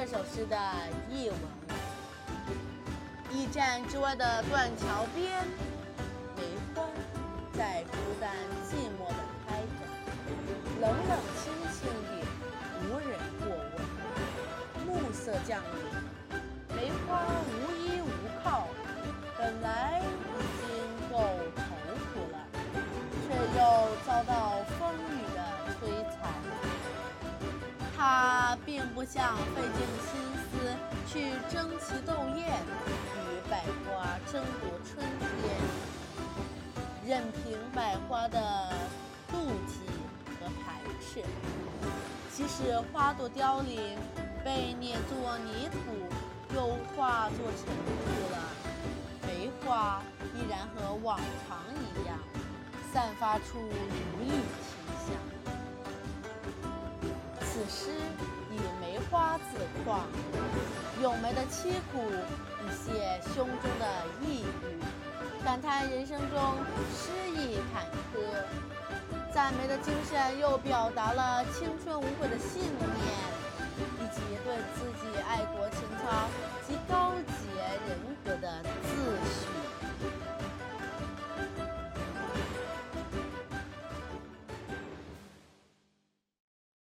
这首诗的译文：驿站之外的断桥边，梅花在孤单寂寞地开着，冷冷清清地，无人过问。暮色降临，梅花无依无靠，本来已经够愁苦了，却又遭到风雨的摧残。它并不想费尽心思去争奇斗艳，与百花争夺春天，任凭百花的妒忌和排斥。即使花朵凋零，被碾作泥土，又化作尘土了，梅花依然和往常一样，散发出如意咏梅的凄苦，以泄胸中的抑郁，感叹人生中失意坎坷。赞梅的精神又表达了青春无悔的信念，以及对自己